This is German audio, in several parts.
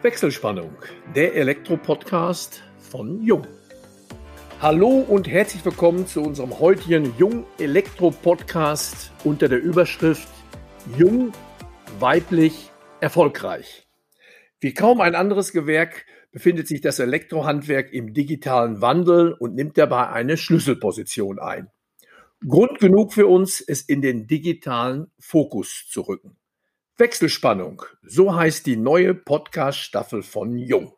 Wechselspannung, der Elektro-Podcast von Jung. Hallo und herzlich willkommen zu unserem heutigen Jung Elektro-Podcast unter der Überschrift Jung, weiblich, erfolgreich. Wie kaum ein anderes Gewerk befindet sich das Elektrohandwerk im digitalen Wandel und nimmt dabei eine Schlüsselposition ein. Grund genug für uns, es in den digitalen Fokus zu rücken. Wechselspannung, so heißt die neue Podcast-Staffel von Jung.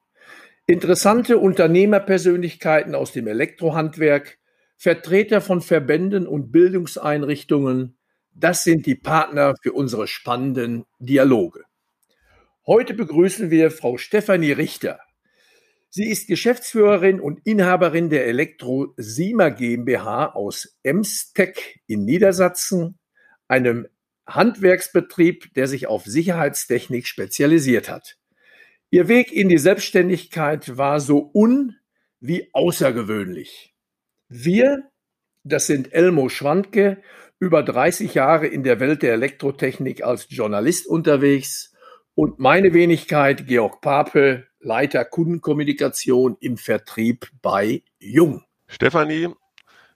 Interessante Unternehmerpersönlichkeiten aus dem Elektrohandwerk, Vertreter von Verbänden und Bildungseinrichtungen, das sind die Partner für unsere spannenden Dialoge. Heute begrüßen wir Frau Stefanie Richter. Sie ist Geschäftsführerin und Inhaberin der Elektro Sima GmbH aus Emstec in Niedersachsen, einem Handwerksbetrieb, der sich auf Sicherheitstechnik spezialisiert hat. Ihr Weg in die Selbstständigkeit war so un- wie außergewöhnlich. Wir, das sind Elmo Schwandke, über 30 Jahre in der Welt der Elektrotechnik als Journalist unterwegs und meine Wenigkeit Georg Pape, Leiter Kundenkommunikation im Vertrieb bei Jung. Stefanie,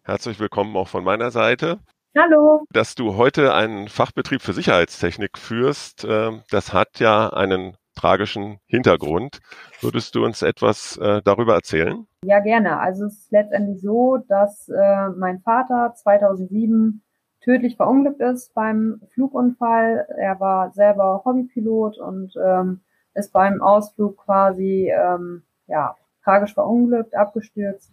herzlich willkommen auch von meiner Seite. Hallo. Dass du heute einen Fachbetrieb für Sicherheitstechnik führst, äh, das hat ja einen tragischen Hintergrund. Würdest du uns etwas äh, darüber erzählen? Ja, gerne. Also es ist letztendlich so, dass äh, mein Vater 2007 tödlich verunglückt ist beim Flugunfall. Er war selber Hobbypilot und ähm, ist beim Ausflug quasi ähm, ja tragisch verunglückt, abgestürzt.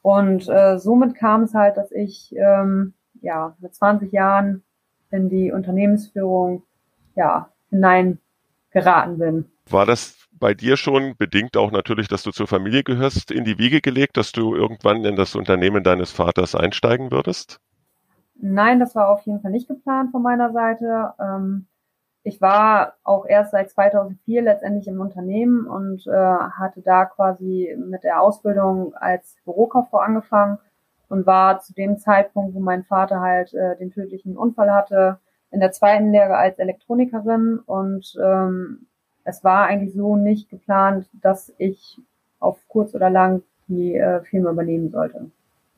Und äh, somit kam es halt, dass ich ähm, ja mit 20 Jahren in die Unternehmensführung ja hineingeraten bin. War das bei dir schon bedingt auch natürlich, dass du zur Familie gehörst, in die Wiege gelegt, dass du irgendwann in das Unternehmen deines Vaters einsteigen würdest? Nein, das war auf jeden Fall nicht geplant von meiner Seite. Ähm, ich war auch erst seit 2004 letztendlich im Unternehmen und äh, hatte da quasi mit der Ausbildung als Bürokauffrau angefangen und war zu dem Zeitpunkt, wo mein Vater halt äh, den tödlichen Unfall hatte, in der zweiten Lehre als Elektronikerin und ähm, es war eigentlich so nicht geplant, dass ich auf kurz oder lang die äh, Firma übernehmen sollte.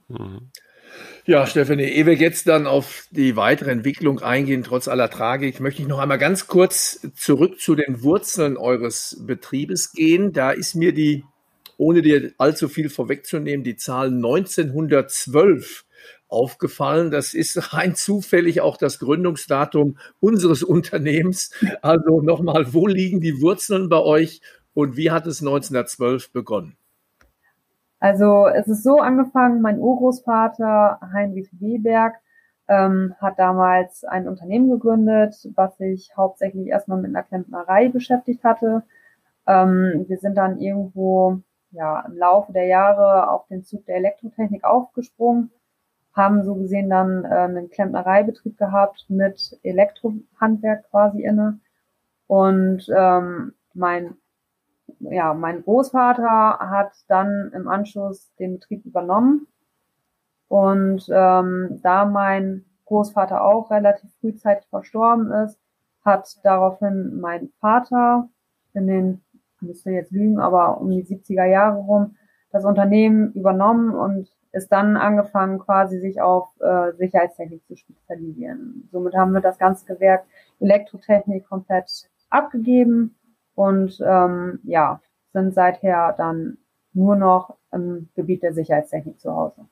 Mhm. Ja, Stefanie, ehe wir jetzt dann auf die weitere Entwicklung eingehen, trotz aller Tragik, möchte ich noch einmal ganz kurz zurück zu den Wurzeln eures Betriebes gehen. Da ist mir die, ohne dir allzu viel vorwegzunehmen, die Zahl 1912 aufgefallen. Das ist rein zufällig auch das Gründungsdatum unseres Unternehmens. Also nochmal, wo liegen die Wurzeln bei euch und wie hat es 1912 begonnen? Also es ist so angefangen, mein Urgroßvater Heinrich Weberg ähm, hat damals ein Unternehmen gegründet, was sich hauptsächlich erstmal mit einer Klempnerei beschäftigt hatte. Ähm, wir sind dann irgendwo ja im Laufe der Jahre auf den Zug der Elektrotechnik aufgesprungen, haben so gesehen dann äh, einen Klempnereibetrieb gehabt mit Elektrohandwerk quasi inne. Und ähm, mein ja, mein Großvater hat dann im Anschluss den Betrieb übernommen. Und ähm, da mein Großvater auch relativ frühzeitig verstorben ist, hat daraufhin mein Vater in den, müsste jetzt lügen, aber um die 70er Jahre rum, das Unternehmen übernommen und ist dann angefangen, quasi sich auf äh, Sicherheitstechnik zu spezialisieren. Somit haben wir das ganze Gewerk Elektrotechnik komplett abgegeben und ähm, ja, sind seither dann nur noch im Gebiet der Sicherheitstechnik zu Hause.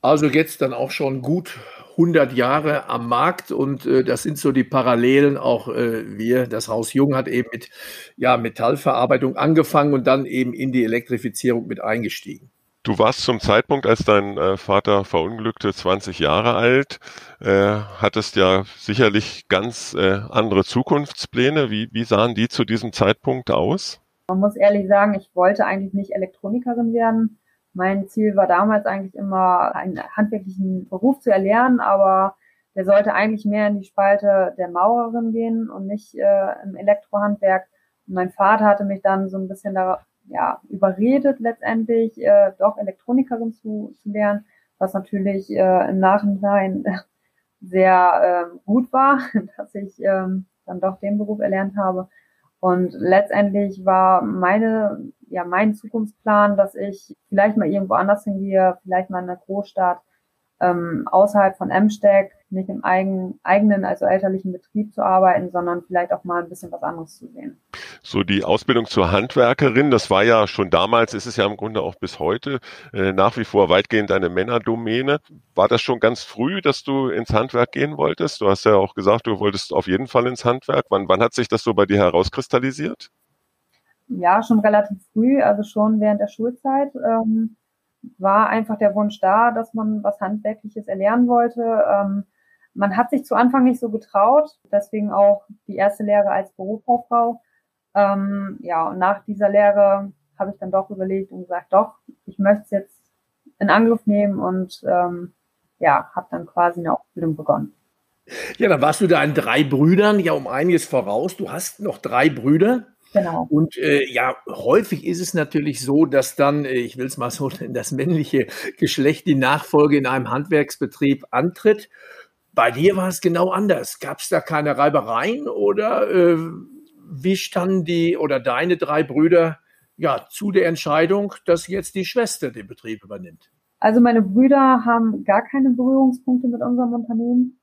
Also jetzt dann auch schon gut 100 Jahre am Markt und äh, das sind so die Parallelen. Auch äh, wir, das Haus Jung hat eben mit ja, Metallverarbeitung angefangen und dann eben in die Elektrifizierung mit eingestiegen. Du warst zum Zeitpunkt, als dein äh, Vater verunglückte, 20 Jahre alt, äh, hattest ja sicherlich ganz äh, andere Zukunftspläne. Wie, wie sahen die zu diesem Zeitpunkt aus? Man muss ehrlich sagen, ich wollte eigentlich nicht Elektronikerin werden. Mein Ziel war damals eigentlich immer, einen handwerklichen Beruf zu erlernen, aber der sollte eigentlich mehr in die Spalte der Maurerin gehen und nicht äh, im Elektrohandwerk. Und mein Vater hatte mich dann so ein bisschen darauf ja, überredet letztendlich, äh, doch Elektronikerin zu, zu lernen, was natürlich äh, im Nachhinein sehr äh, gut war, dass ich ähm, dann doch den Beruf erlernt habe. Und letztendlich war meine, ja, mein Zukunftsplan, dass ich vielleicht mal irgendwo anders hingehe, vielleicht mal in einer Großstadt, ähm, außerhalb von Emsteck, nicht im eigen, eigenen, also elterlichen Betrieb zu arbeiten, sondern vielleicht auch mal ein bisschen was anderes zu sehen. So die Ausbildung zur Handwerkerin, das war ja schon damals, ist es ja im Grunde auch bis heute äh, nach wie vor weitgehend eine Männerdomäne. War das schon ganz früh, dass du ins Handwerk gehen wolltest? Du hast ja auch gesagt, du wolltest auf jeden Fall ins Handwerk. Wann, wann hat sich das so bei dir herauskristallisiert? Ja, schon relativ früh, also schon während der Schulzeit. Ähm, war einfach der Wunsch da, dass man was Handwerkliches erlernen wollte. Ähm, man hat sich zu Anfang nicht so getraut, deswegen auch die erste Lehre als Berufskauffrau. Ähm, ja, und nach dieser Lehre habe ich dann doch überlegt und gesagt, doch, ich möchte es jetzt in Angriff nehmen und ähm, ja, habe dann quasi eine Ausbildung begonnen. Ja, dann warst du deinen drei Brüdern ja um einiges voraus. Du hast noch drei Brüder. Genau. Und äh, ja, häufig ist es natürlich so, dass dann, äh, ich will es mal so nennen, das männliche Geschlecht die Nachfolge in einem Handwerksbetrieb antritt. Bei dir war es genau anders. Gab es da keine Reibereien oder äh, wie standen die oder deine drei Brüder ja zu der Entscheidung, dass jetzt die Schwester den Betrieb übernimmt? Also meine Brüder haben gar keine Berührungspunkte mit unserem Unternehmen.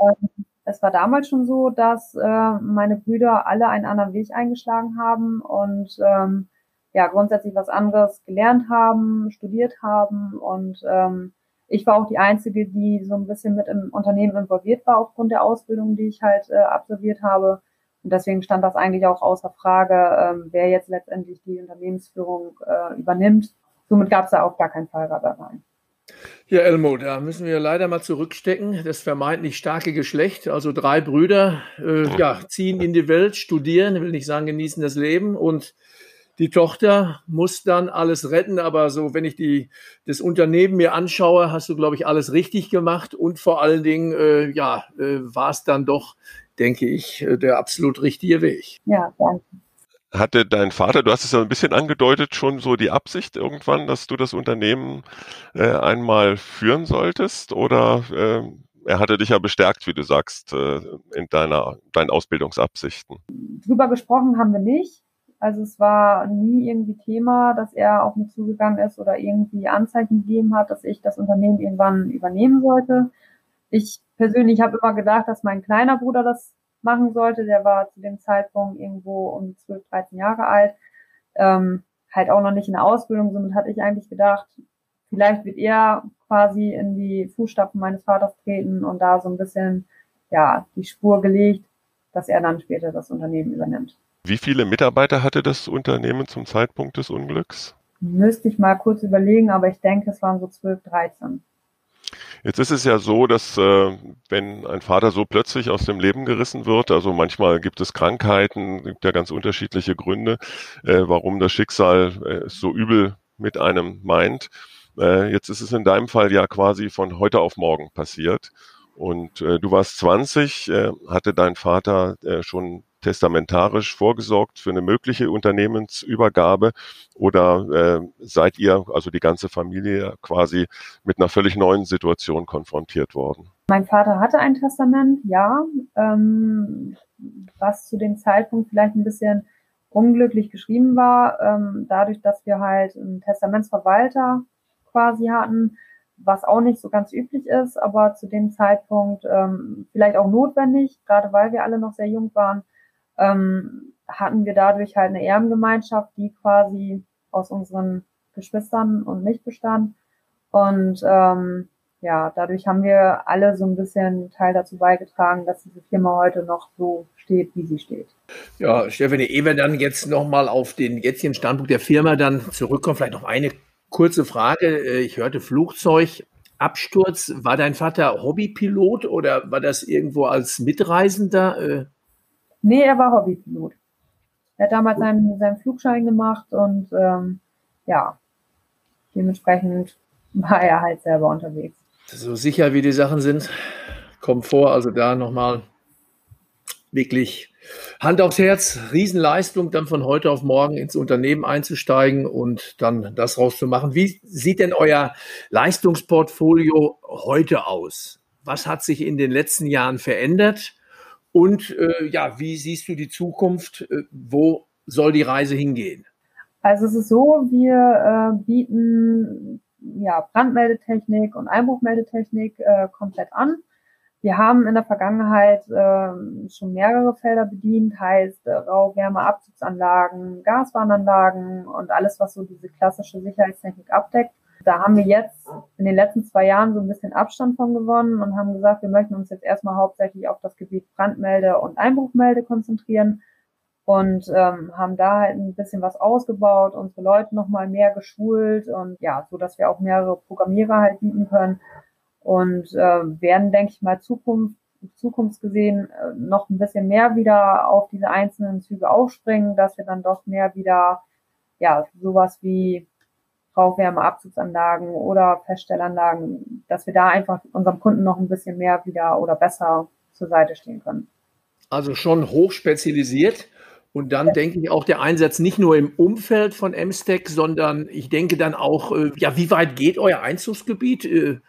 Ähm, es war damals schon so, dass äh, meine Brüder alle einen anderen Weg eingeschlagen haben und ähm, ja grundsätzlich was anderes gelernt haben, studiert haben und ähm, ich war auch die einzige, die so ein bisschen mit im Unternehmen involviert war aufgrund der Ausbildung, die ich halt äh, absolviert habe. Und deswegen stand das eigentlich auch außer Frage, ähm, wer jetzt letztendlich die Unternehmensführung äh, übernimmt. Somit gab es da auch gar keinen Fall rein. Ja, Elmo, da müssen wir leider mal zurückstecken. Das vermeintlich starke Geschlecht, also drei Brüder, äh, ja, ziehen in die Welt, studieren, will nicht sagen, genießen das Leben und die Tochter muss dann alles retten, aber so, wenn ich die, das Unternehmen mir anschaue, hast du, glaube ich, alles richtig gemacht und vor allen Dingen, äh, ja, äh, war es dann doch, denke ich, äh, der absolut richtige Weg. Ja, danke hatte dein Vater, du hast es ja ein bisschen angedeutet, schon so die Absicht irgendwann, dass du das Unternehmen äh, einmal führen solltest? Oder äh, er hatte dich ja bestärkt, wie du sagst, äh, in deiner, deinen Ausbildungsabsichten? Drüber gesprochen haben wir nicht. Also es war nie irgendwie Thema, dass er auf mich zugegangen ist oder irgendwie Anzeichen gegeben hat, dass ich das Unternehmen irgendwann übernehmen sollte. Ich persönlich habe immer gedacht, dass mein kleiner Bruder das machen sollte. Der war zu dem Zeitpunkt irgendwo um 12, 13 Jahre alt, ähm, halt auch noch nicht in der Ausbildung. Somit hatte ich eigentlich gedacht, vielleicht wird er quasi in die Fußstapfen meines Vaters treten und da so ein bisschen, ja, die Spur gelegt, dass er dann später das Unternehmen übernimmt. Wie viele Mitarbeiter hatte das Unternehmen zum Zeitpunkt des Unglücks? Müsste ich mal kurz überlegen, aber ich denke, es waren so 12, 13. Jetzt ist es ja so, dass äh, wenn ein Vater so plötzlich aus dem Leben gerissen wird, also manchmal gibt es Krankheiten, gibt ja ganz unterschiedliche Gründe, äh, warum das Schicksal äh, so übel mit einem meint. Äh, jetzt ist es in deinem Fall ja quasi von heute auf morgen passiert. Und äh, du warst 20, äh, hatte dein Vater äh, schon testamentarisch vorgesorgt für eine mögliche Unternehmensübergabe oder äh, seid ihr, also die ganze Familie, quasi mit einer völlig neuen Situation konfrontiert worden? Mein Vater hatte ein Testament, ja, ähm, was zu dem Zeitpunkt vielleicht ein bisschen unglücklich geschrieben war, ähm, dadurch, dass wir halt einen Testamentsverwalter quasi hatten, was auch nicht so ganz üblich ist, aber zu dem Zeitpunkt ähm, vielleicht auch notwendig, gerade weil wir alle noch sehr jung waren, ähm, hatten wir dadurch halt eine Erbengemeinschaft, die quasi aus unseren Geschwistern und mich bestand. Und ähm, ja, dadurch haben wir alle so ein bisschen Teil dazu beigetragen, dass diese Firma heute noch so steht, wie sie steht. Ja, Stefanie, ehe wir dann jetzt nochmal auf den jetzigen Standpunkt der Firma dann zurückkommen, vielleicht noch eine kurze Frage. Äh, ich hörte Flugzeugabsturz. War dein Vater Hobbypilot oder war das irgendwo als Mitreisender? Nee, er war Hobbypilot. Er hat damals seinen, seinen Flugschein gemacht und ähm, ja, dementsprechend war er halt selber unterwegs. So sicher wie die Sachen sind, kommt vor, also da nochmal wirklich Hand aufs Herz, Riesenleistung, dann von heute auf morgen ins Unternehmen einzusteigen und dann das rauszumachen. Wie sieht denn euer Leistungsportfolio heute aus? Was hat sich in den letzten Jahren verändert? Und äh, ja, wie siehst du die Zukunft? Äh, wo soll die Reise hingehen? Also es ist so, wir äh, bieten ja, Brandmeldetechnik und Einbruchmeldetechnik äh, komplett an. Wir haben in der Vergangenheit äh, schon mehrere Felder bedient, heißt äh, Rauchwärmeabzugsanlagen, Gaswarnanlagen und alles, was so diese klassische Sicherheitstechnik abdeckt. Da haben wir jetzt in den letzten zwei Jahren so ein bisschen Abstand von gewonnen und haben gesagt, wir möchten uns jetzt erstmal hauptsächlich auf das Gebiet Brandmelde und Einbruchmelde konzentrieren und ähm, haben da halt ein bisschen was ausgebaut, unsere Leute nochmal mehr geschult und ja, so dass wir auch mehrere Programmierer halt bieten können und äh, werden, denke ich mal, Zukunft, zukunftsgesehen äh, noch ein bisschen mehr wieder auf diese einzelnen Züge aufspringen, dass wir dann doch mehr wieder ja sowas wie Rauchwärmeabzugsanlagen oder Feststellanlagen, dass wir da einfach unserem Kunden noch ein bisschen mehr wieder oder besser zur Seite stehen können. Also schon hoch spezialisiert. Und dann denke ich auch der Einsatz nicht nur im Umfeld von MSTEC, sondern ich denke dann auch, äh, ja, wie weit geht euer Einzugsgebiet? Äh,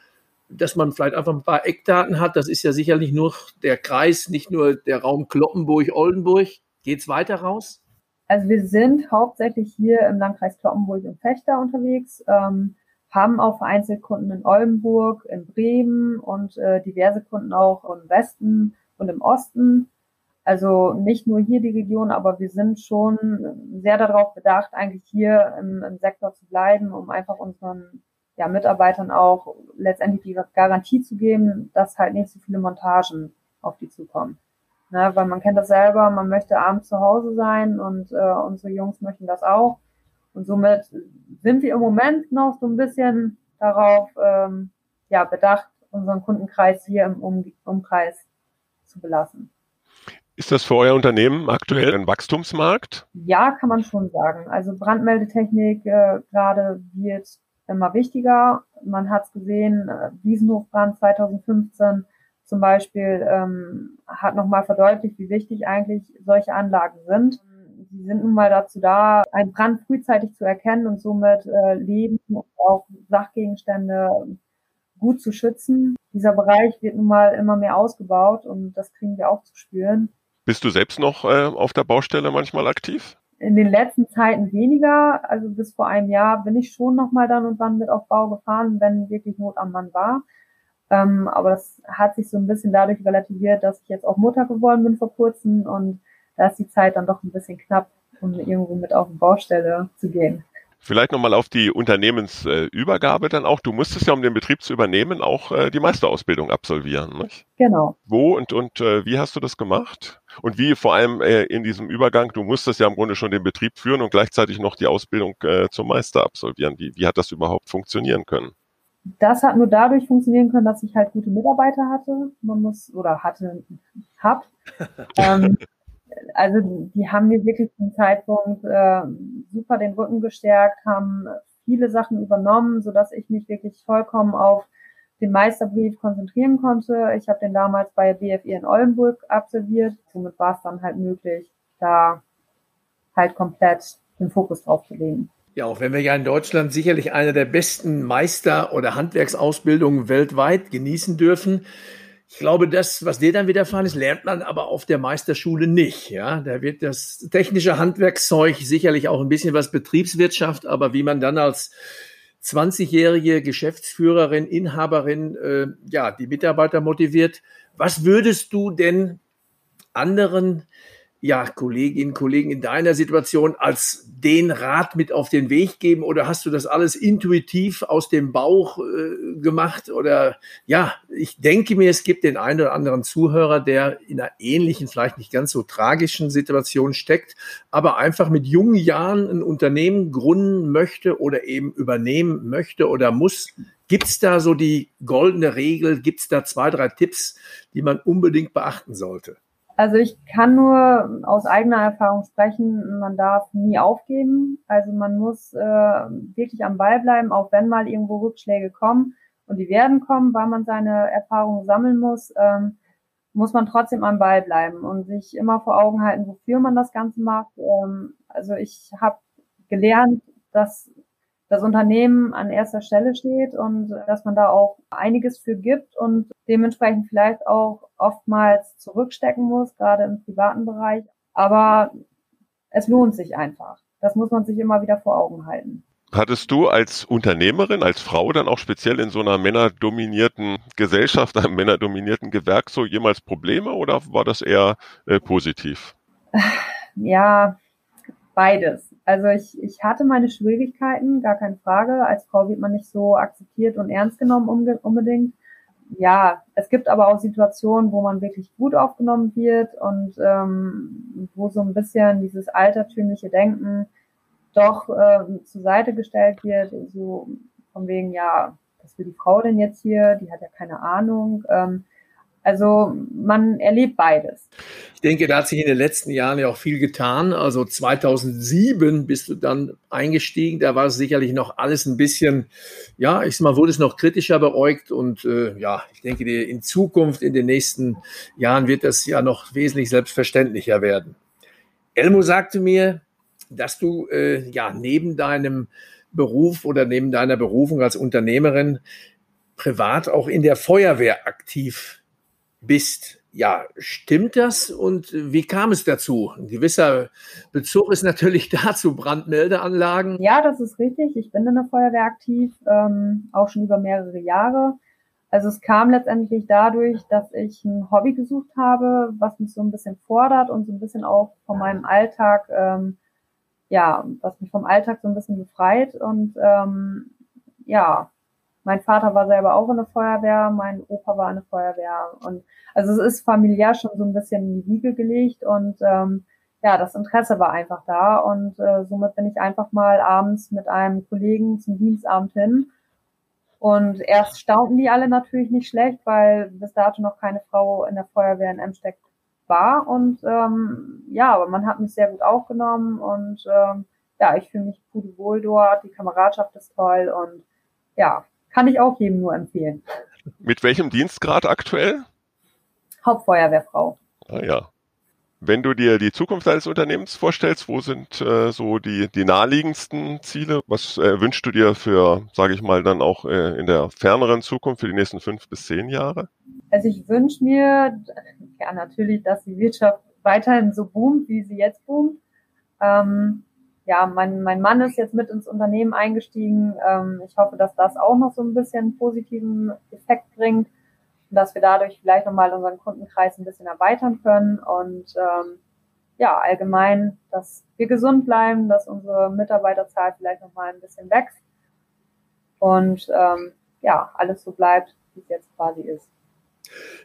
dass man vielleicht einfach ein paar Eckdaten hat. Das ist ja sicherlich nur der Kreis, nicht nur der Raum Kloppenburg-Oldenburg. Geht es weiter raus? Also wir sind hauptsächlich hier im Landkreis Kloppenburg und Fechter unterwegs, ähm, haben auch vereinzelt in Oldenburg, in Bremen und äh, diverse Kunden auch im Westen und im Osten. Also nicht nur hier die Region, aber wir sind schon sehr darauf bedacht, eigentlich hier im, im Sektor zu bleiben, um einfach unseren ja, Mitarbeitern auch letztendlich die Garantie zu geben, dass halt nicht so viele Montagen auf die zukommen. Ne, weil man kennt das selber, man möchte abends zu Hause sein und äh, unsere Jungs möchten das auch. Und somit sind wir im Moment noch so ein bisschen darauf ähm, ja, bedacht, unseren Kundenkreis hier im um Umkreis zu belassen. Ist das für euer Unternehmen aktuell ein Wachstumsmarkt? Ja, kann man schon sagen. Also Brandmeldetechnik äh, gerade wird immer wichtiger. Man hat es gesehen, äh, Wiesenhofbrand 2015 zum Beispiel ähm, hat nochmal verdeutlicht, wie wichtig eigentlich solche Anlagen sind. Sie sind nun mal dazu da, einen Brand frühzeitig zu erkennen und somit äh, Leben und auch Sachgegenstände gut zu schützen. Dieser Bereich wird nun mal immer mehr ausgebaut und das kriegen wir auch zu spüren. Bist du selbst noch äh, auf der Baustelle manchmal aktiv? In den letzten Zeiten weniger. Also bis vor einem Jahr bin ich schon noch mal dann und wann mit auf Bau gefahren, wenn wirklich Not am Mann war. Ähm, aber das hat sich so ein bisschen dadurch relativiert, dass ich jetzt auch Mutter geworden bin vor kurzem und da ist die Zeit dann doch ein bisschen knapp, um irgendwo mit auf die Baustelle zu gehen. Vielleicht nochmal auf die Unternehmensübergabe dann auch. Du musstest ja, um den Betrieb zu übernehmen, auch äh, die Meisterausbildung absolvieren, nicht? Genau. Wo und, und äh, wie hast du das gemacht? Und wie vor allem äh, in diesem Übergang, du musstest ja im Grunde schon den Betrieb führen und gleichzeitig noch die Ausbildung zum Meister absolvieren. Wie, wie hat das überhaupt funktionieren können? Das hat nur dadurch funktionieren können, dass ich halt gute Mitarbeiter hatte. Man muss, oder hatte, hab. ähm, also die haben mir wirklich zum Zeitpunkt äh, super den Rücken gestärkt, haben viele Sachen übernommen, so dass ich mich wirklich vollkommen auf den Meisterbrief konzentrieren konnte. Ich habe den damals bei BFI in Oldenburg absolviert. Somit war es dann halt möglich, da halt komplett den Fokus drauf zu legen. Ja, auch wenn wir ja in Deutschland sicherlich eine der besten Meister- oder Handwerksausbildungen weltweit genießen dürfen, ich glaube, das, was dir dann widerfahren ist, lernt man aber auf der Meisterschule nicht. Ja, da wird das technische Handwerkszeug sicherlich auch ein bisschen was Betriebswirtschaft, aber wie man dann als 20-jährige Geschäftsführerin, Inhaberin, äh, ja, die Mitarbeiter motiviert. Was würdest du denn anderen ja, Kolleginnen, Kollegen in deiner Situation als den Rat mit auf den Weg geben oder hast du das alles intuitiv aus dem Bauch äh, gemacht oder ja, ich denke mir, es gibt den einen oder anderen Zuhörer, der in einer ähnlichen, vielleicht nicht ganz so tragischen Situation steckt, aber einfach mit jungen Jahren ein Unternehmen gründen möchte oder eben übernehmen möchte oder muss. Gibt's da so die goldene Regel? Gibt's da zwei, drei Tipps, die man unbedingt beachten sollte? Also ich kann nur aus eigener Erfahrung sprechen, man darf nie aufgeben. Also man muss äh, wirklich am Ball bleiben, auch wenn mal irgendwo Rückschläge kommen und die werden kommen, weil man seine Erfahrungen sammeln muss, ähm, muss man trotzdem am Ball bleiben und sich immer vor Augen halten, wofür man das Ganze macht. Ähm, also ich habe gelernt, dass das Unternehmen an erster Stelle steht und dass man da auch einiges für gibt und dementsprechend vielleicht auch oftmals zurückstecken muss, gerade im privaten Bereich. Aber es lohnt sich einfach. Das muss man sich immer wieder vor Augen halten. Hattest du als Unternehmerin, als Frau dann auch speziell in so einer männerdominierten Gesellschaft, einem männerdominierten Gewerk so jemals Probleme oder war das eher äh, positiv? Ja, beides. Also ich, ich hatte meine Schwierigkeiten, gar keine Frage. Als Frau wird man nicht so akzeptiert und ernst genommen unbedingt. Ja, es gibt aber auch Situationen, wo man wirklich gut aufgenommen wird und ähm, wo so ein bisschen dieses altertümliche Denken doch äh, zur Seite gestellt wird, so von wegen, ja, was will die Frau denn jetzt hier? Die hat ja keine Ahnung. Ähm, also man erlebt beides. Ich denke, da hat sich in den letzten Jahren ja auch viel getan. Also 2007 bist du dann eingestiegen. Da war es sicherlich noch alles ein bisschen, ja, ich sag mal, wurde es noch kritischer beäugt. Und äh, ja, ich denke, in Zukunft, in den nächsten Jahren wird das ja noch wesentlich selbstverständlicher werden. Elmo sagte mir, dass du äh, ja neben deinem Beruf oder neben deiner Berufung als Unternehmerin privat auch in der Feuerwehr aktiv bist. Ja, stimmt das und wie kam es dazu? Ein gewisser Bezug ist natürlich dazu Brandmeldeanlagen. Ja, das ist richtig. Ich bin in der Feuerwehr aktiv, ähm, auch schon über mehrere Jahre. Also es kam letztendlich dadurch, dass ich ein Hobby gesucht habe, was mich so ein bisschen fordert und so ein bisschen auch von meinem Alltag ähm, ja, was mich vom Alltag so ein bisschen befreit. Und ähm, ja, mein Vater war selber auch in der Feuerwehr, mein Opa war in der Feuerwehr. Und also es ist familiär schon so ein bisschen in die Wiege gelegt und ähm, ja, das Interesse war einfach da und äh, somit bin ich einfach mal abends mit einem Kollegen zum Dienstabend hin. Und erst staunten die alle natürlich nicht schlecht, weil bis dato noch keine Frau in der Feuerwehr in Emsteck war. Und ähm, ja, aber man hat mich sehr gut aufgenommen und ähm, ja, ich fühle mich gut wohl dort, die Kameradschaft ist toll und ja, kann ich auch jedem nur empfehlen. Mit welchem Dienstgrad aktuell? Hauptfeuerwehrfrau. Ah ja. Wenn du dir die Zukunft deines Unternehmens vorstellst, wo sind äh, so die, die naheliegendsten Ziele? Was äh, wünschst du dir für, sage ich mal, dann auch äh, in der ferneren Zukunft für die nächsten fünf bis zehn Jahre? Also ich wünsche mir ja natürlich, dass die Wirtschaft weiterhin so boomt, wie sie jetzt boomt. Ähm, ja, mein, mein Mann ist jetzt mit ins Unternehmen eingestiegen. Ähm, ich hoffe, dass das auch noch so ein bisschen positiven Effekt bringt und dass wir dadurch vielleicht nochmal unseren Kundenkreis ein bisschen erweitern können und ähm, ja, allgemein, dass wir gesund bleiben, dass unsere Mitarbeiterzahl vielleicht nochmal ein bisschen wächst und ähm, ja, alles so bleibt, wie es jetzt quasi ist.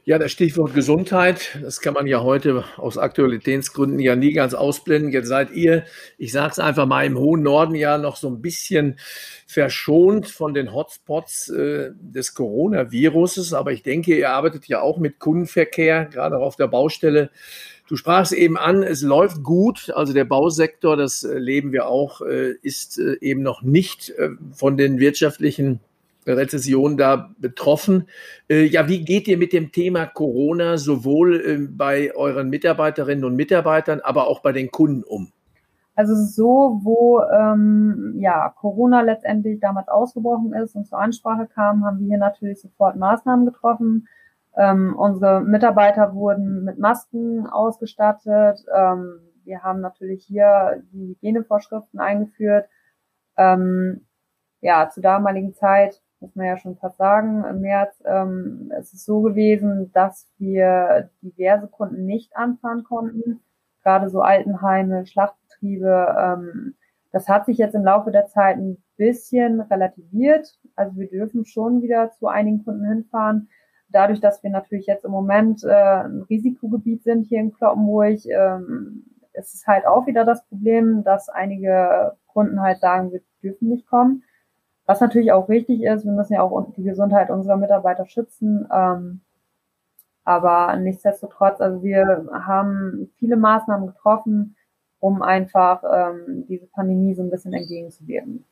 Ja, das Stichwort Gesundheit, das kann man ja heute aus Aktualitätsgründen ja nie ganz ausblenden. Jetzt seid ihr, ich sage es einfach mal, im hohen Norden ja noch so ein bisschen verschont von den Hotspots äh, des Coronaviruses. Aber ich denke, ihr arbeitet ja auch mit Kundenverkehr, gerade auch auf der Baustelle. Du sprachst eben an, es läuft gut. Also der Bausektor, das leben wir auch, äh, ist äh, eben noch nicht äh, von den wirtschaftlichen Rezession da betroffen. Äh, ja, wie geht ihr mit dem Thema Corona sowohl äh, bei euren Mitarbeiterinnen und Mitarbeitern, aber auch bei den Kunden um? Also so, wo ähm, ja Corona letztendlich damals ausgebrochen ist und zur Ansprache kam, haben wir hier natürlich sofort Maßnahmen getroffen. Ähm, unsere Mitarbeiter wurden mit Masken ausgestattet. Ähm, wir haben natürlich hier die Hygienevorschriften eingeführt. Ähm, ja, zur damaligen Zeit muss man ja schon fast sagen, im März ähm, es ist so gewesen, dass wir diverse Kunden nicht anfahren konnten, gerade so Altenheime, Schlachtbetriebe. Ähm, das hat sich jetzt im Laufe der Zeit ein bisschen relativiert. Also wir dürfen schon wieder zu einigen Kunden hinfahren. Dadurch, dass wir natürlich jetzt im Moment äh, ein Risikogebiet sind hier in Kloppenburg, ähm, ist es halt auch wieder das Problem, dass einige Kunden halt sagen, wir dürfen nicht kommen. Was natürlich auch richtig ist, wir müssen ja auch die Gesundheit unserer Mitarbeiter schützen. Ähm, aber nichtsdestotrotz, also wir haben viele Maßnahmen getroffen, um einfach ähm, diese Pandemie so ein bisschen entgegenzuwirken.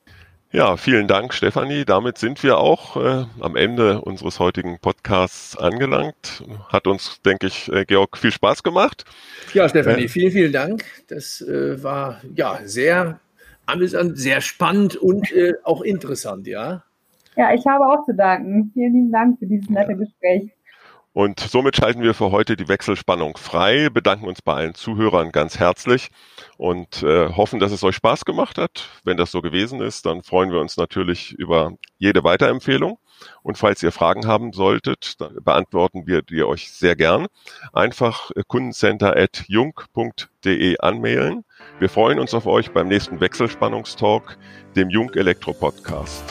Ja, vielen Dank, Stefanie. Damit sind wir auch äh, am Ende unseres heutigen Podcasts angelangt. Hat uns, denke ich, äh, Georg, viel Spaß gemacht. Ja, Stefanie, äh, vielen, vielen Dank. Das äh, war ja sehr amüsant, sehr spannend und äh, auch interessant, ja. Ja, ich habe auch zu danken. Vielen lieben Dank für dieses nette Gespräch. Und somit schalten wir für heute die Wechselspannung frei, bedanken uns bei allen Zuhörern ganz herzlich und äh, hoffen, dass es euch Spaß gemacht hat. Wenn das so gewesen ist, dann freuen wir uns natürlich über jede Weiterempfehlung. Und falls ihr Fragen haben solltet, dann beantworten wir die euch sehr gern. Einfach kundencenter.jung.de anmailen. Wir freuen uns auf euch beim nächsten Wechselspannungstalk, dem Jung Elektro Podcast.